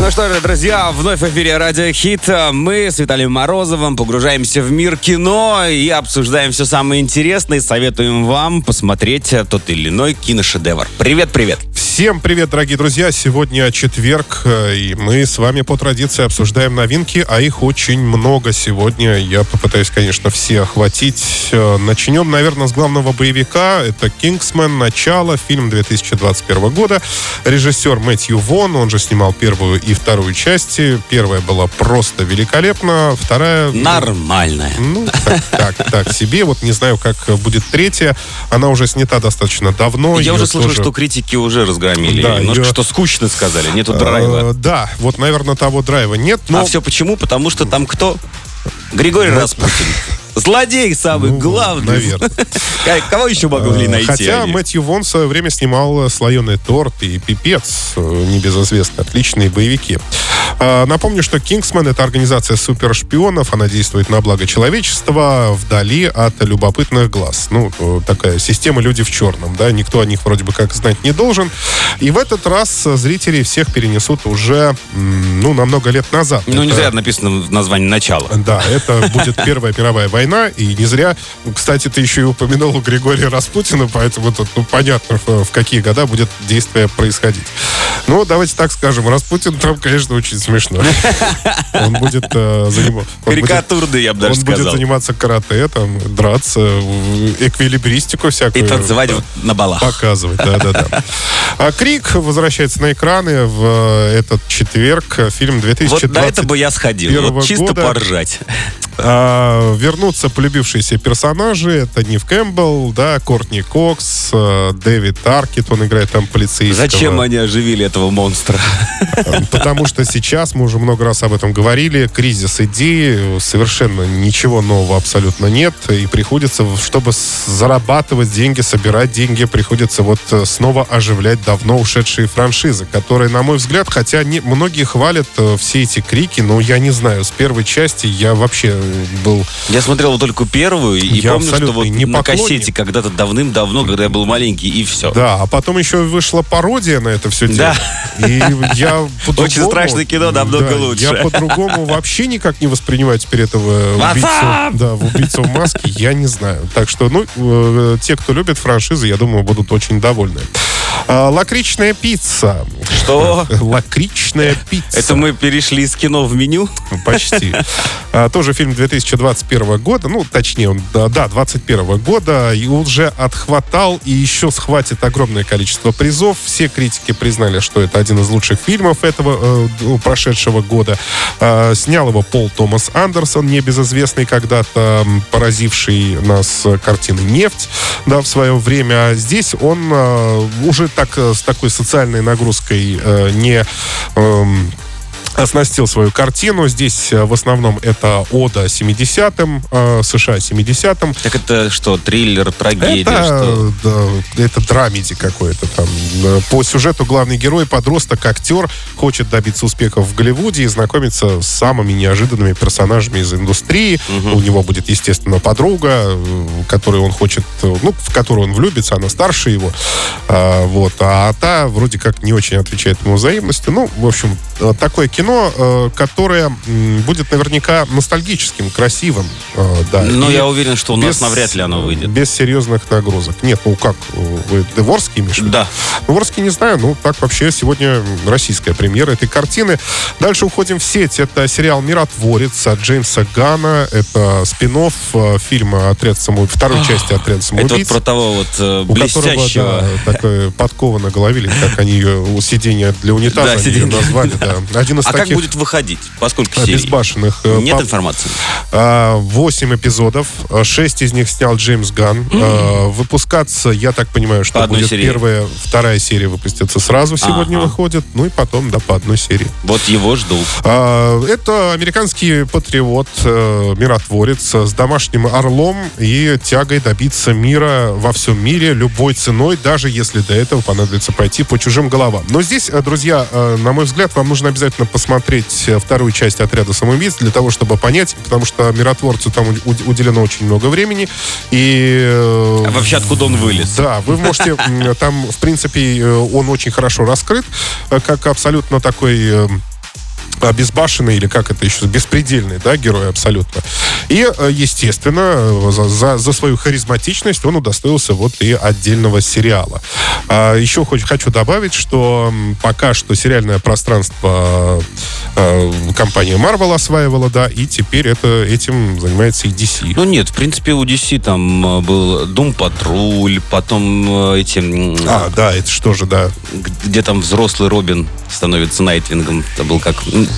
Ну что же, друзья, вновь в эфире Радио Хит. Мы с Виталием Морозовым погружаемся в мир кино и обсуждаем все самое интересное. И советуем вам посмотреть тот или иной киношедевр. Привет, привет. Всем привет, дорогие друзья! Сегодня четверг, э, и мы с вами по традиции обсуждаем новинки, а их очень много сегодня. Я попытаюсь, конечно, все охватить. Э, начнем, наверное, с главного боевика. Это «Кингсмен. Начало», фильм 2021 года. Режиссер Мэтью Вон, он же снимал первую и вторую части. Первая была просто великолепна, вторая... Нормальная. Ну, так, так, так себе. Вот не знаю, как будет третья. Она уже снята достаточно давно. Я уже слышал, тоже... что критики уже программе? Да, немножко ее... что скучно сказали? Нету драйва? Э, да, вот, наверное, того драйва нет. Но... А все почему? Потому что там кто? Григорий вот. Распутин. Злодей самый ну, главный. Наверное. Кого еще могли э, найти? Хотя они? Мэтью Вон в свое время снимал «Слоеный торт» и «Пипец», э, небезызвестные, отличные боевики. А, напомню, что «Кингсман» — это организация супершпионов. Она действует на благо человечества вдали от любопытных глаз. Ну, э, такая система «Люди в черном», да, никто о них вроде бы как знать не должен. И в этот раз зрители всех перенесут уже, ну, на много лет назад. Ну, это... не зря написано в названии «Начало». Да, это будет Первая мировая война, и не зря, кстати, ты еще и упомянул Григория Распутина, поэтому тут ну, понятно, в какие года будет действие происходить. Ну, давайте так скажем, Распутин там, конечно, очень смешно. Он будет э, заниматься... Карикатурный, я бы даже сказал. Он будет заниматься карате, там, драться, эквилибристику всякую. И танцевать на балах. Показывать, да-да-да. А Крик возвращается на экраны в э, этот четверг. Фильм 2020 Вот на это бы я сходил, вот чисто года. поржать. А, вернутся полюбившиеся персонажи. Это Нив Кэмпбелл, да, Кортни Кокс, э, Дэвид Аркет, он играет там полицейского. Зачем они оживили этого монстра? Потому что сейчас, мы уже много раз об этом говорили, кризис идеи, совершенно ничего нового абсолютно нет. И приходится, чтобы зарабатывать деньги, собирать деньги, приходится вот э, снова оживлять давно ушедшие франшизы, которые, на мой взгляд, хотя не, многие хвалят э, все эти крики, но я не знаю, с первой части я вообще был... Я смотрел только первую и я помню, что вот не на кассете когда-то давным-давно, когда я был маленький, и все. Да, а потом еще вышла пародия на это все дело. Да. И я Очень страшное кино, намного да, лучше. Я по-другому вообще никак не воспринимаю теперь этого убийцу, да, в убийцу в маске, я не знаю. Так что, ну, э, те, кто любит франшизы, я думаю, будут очень довольны. А, лакричная пицца. Что? Лакричная пицца. Это мы перешли из кино в меню? Почти. А, тоже фильм 2021 года. Ну, точнее, он, да, 2021 года. И уже отхватал и еще схватит огромное количество призов. Все критики признали, что это один из лучших фильмов этого э, прошедшего года. Э, снял его Пол Томас Андерсон, небезызвестный когда-то, поразивший нас картины «Нефть» да, в свое время. А здесь он э, уже так, э, с такой социальной нагрузкой э, не эм, оснастил свою картину. Здесь э, в основном это ода 70-м, э, США 70-м. Так это что, триллер, трагедия? Это, что? Да, это драмеди какой-то там. По сюжету главный герой, подросток, актер, хочет добиться успехов в Голливуде и знакомиться с самыми неожиданными персонажами из индустрии. Угу. У него будет, естественно, подруга, э, которую он хочет, ну, в которую он влюбится, она старше его. А, вот. А та вроде как не очень отвечает ему взаимностью. Ну, в общем, такое кино кино, э, которое будет наверняка ностальгическим, красивым. Э, да. Но я уверен, что у нас без, навряд ли оно выйдет. Без серьезных нагрузок. Нет, ну как, вы Деворский имеешь? Да. Деворский не знаю, ну так вообще сегодня российская премьера этой картины. Дальше уходим в сеть. Это сериал «Миротворец» от Джеймса Гана. Это спин э, фильма «Отряд самоубийц», второй части «Отряд самоубийц». Это вот про того вот блестящего... У которого, да, такая подкова на голове, или как они ее, у сидения для унитаза да, сиденье. назвали. Да. Один из а таких... как будет выходить? Поскольку серий? Безбашенных. Э, Нет по... информации? А, восемь эпизодов. А, шесть из них снял Джеймс Ган. Mm-hmm. Выпускаться, я так понимаю, что будет серии. первая, вторая серия выпустится сразу сегодня ага. выходит. Ну и потом, да, по одной серии. Вот его жду. Это американский патриот, э, миротворец с домашним орлом и тягой добиться мира во всем мире любой ценой, даже если до этого понадобится пойти по чужим головам. Но здесь, друзья, на мой взгляд, вам нужно обязательно посмотреть посмотреть вторую часть «Отряда самоубийц» для того, чтобы понять, потому что «Миротворцу» там уделено очень много времени. И... А вообще откуда он вылез? Да, вы можете... Там, в принципе, он очень хорошо раскрыт, как абсолютно такой обезбашенный, или как это еще, беспредельный, да, герой абсолютно. И, э, естественно, за, за, за свою харизматичность он удостоился вот и отдельного сериала. А еще хоть хочу добавить, что пока что сериальное пространство э, компания Marvel осваивала, да, и теперь это, этим занимается и DC. Ну нет, в принципе, у DC там э, был Дум Патруль, потом эти... А, да, это что же, да. Где там взрослый Робин становится Найтвингом. Это был как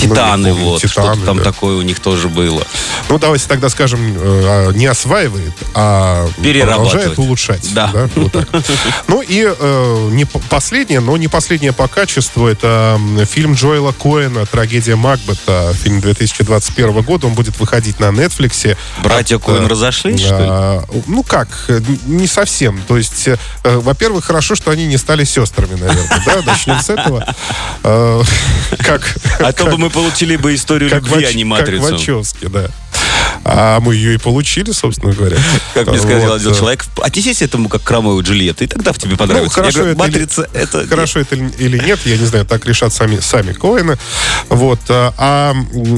Титаны, ну, вот. Титаны, что-то там да. такое у них тоже было. Ну, давайте тогда скажем, э, не осваивает, а продолжает улучшать. Да. да? Вот ну и э, не последнее, но не последнее по качеству, это фильм Джоэла Коэна «Трагедия Макбета», фильм 2021 года. Он будет выходить на Netflix. Братья От, Коэн разошлись, э, что ли? Ну как, не совсем. То есть, э, во-первых, хорошо, что они не стали сестрами, наверное. Да, начнем с этого. Как... А то бы мы получили бы историю любви, а не матрицу. Как Вачовски, да. А мы ее и получили, собственно говоря. Как мне сказал вот. один человек, отнесись этому как к Ромео и Джульетта, и тогда в тебе понравится. Ну, хорошо, говорю, это Матрица или, это... Хорошо это или нет, я не знаю, так решат сами, сами Коэны. Вот. А, а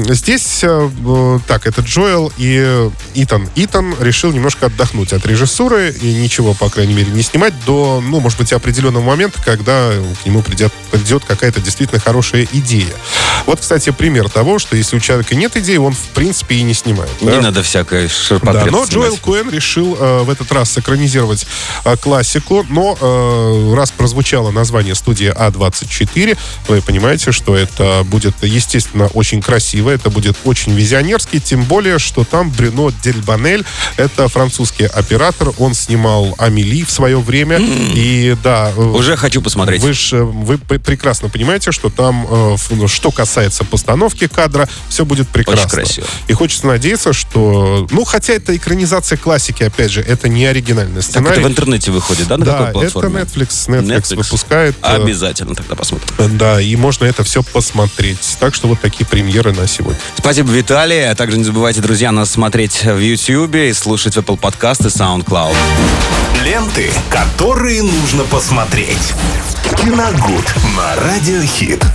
здесь, э, так, это Джоэл и Итан. Итан решил немножко отдохнуть от режиссуры и ничего, по крайней мере, не снимать до, ну, может быть, определенного момента, когда к нему придет, придет какая-то действительно хорошая идея. Вот, кстати, пример того, что если у человека нет идеи, он, в принципе, и не снимает. Не надо всякое да, Но Джоэл Куэн решил э, в этот раз экранизировать э, классику, но э, раз прозвучало название студии А24, вы понимаете, что это будет, естественно, очень красиво, это будет очень визионерский, тем более, что там Брюно Дельбанель, это французский оператор, он снимал Амели в свое время, mm. и да... Э, Уже хочу посмотреть. Вы, ж, вы прекрасно понимаете, что там, э, что касается постановки кадра, все будет прекрасно. Очень красиво. И хочется надеяться, что... Ну, хотя это экранизация классики, опять же, это не оригинальный сценарий. Так это в интернете выходит, да, на да, какой платформе? это Netflix. Netflix, Netflix выпускает. Э, Обязательно тогда посмотрим. Да, и можно это все посмотреть. Так что вот такие премьеры на сегодня. Спасибо, Виталий. А также не забывайте, друзья, нас смотреть в YouTube и слушать в Apple Podcast и SoundCloud. Ленты, которые нужно посмотреть. Киногуд на Радиохит.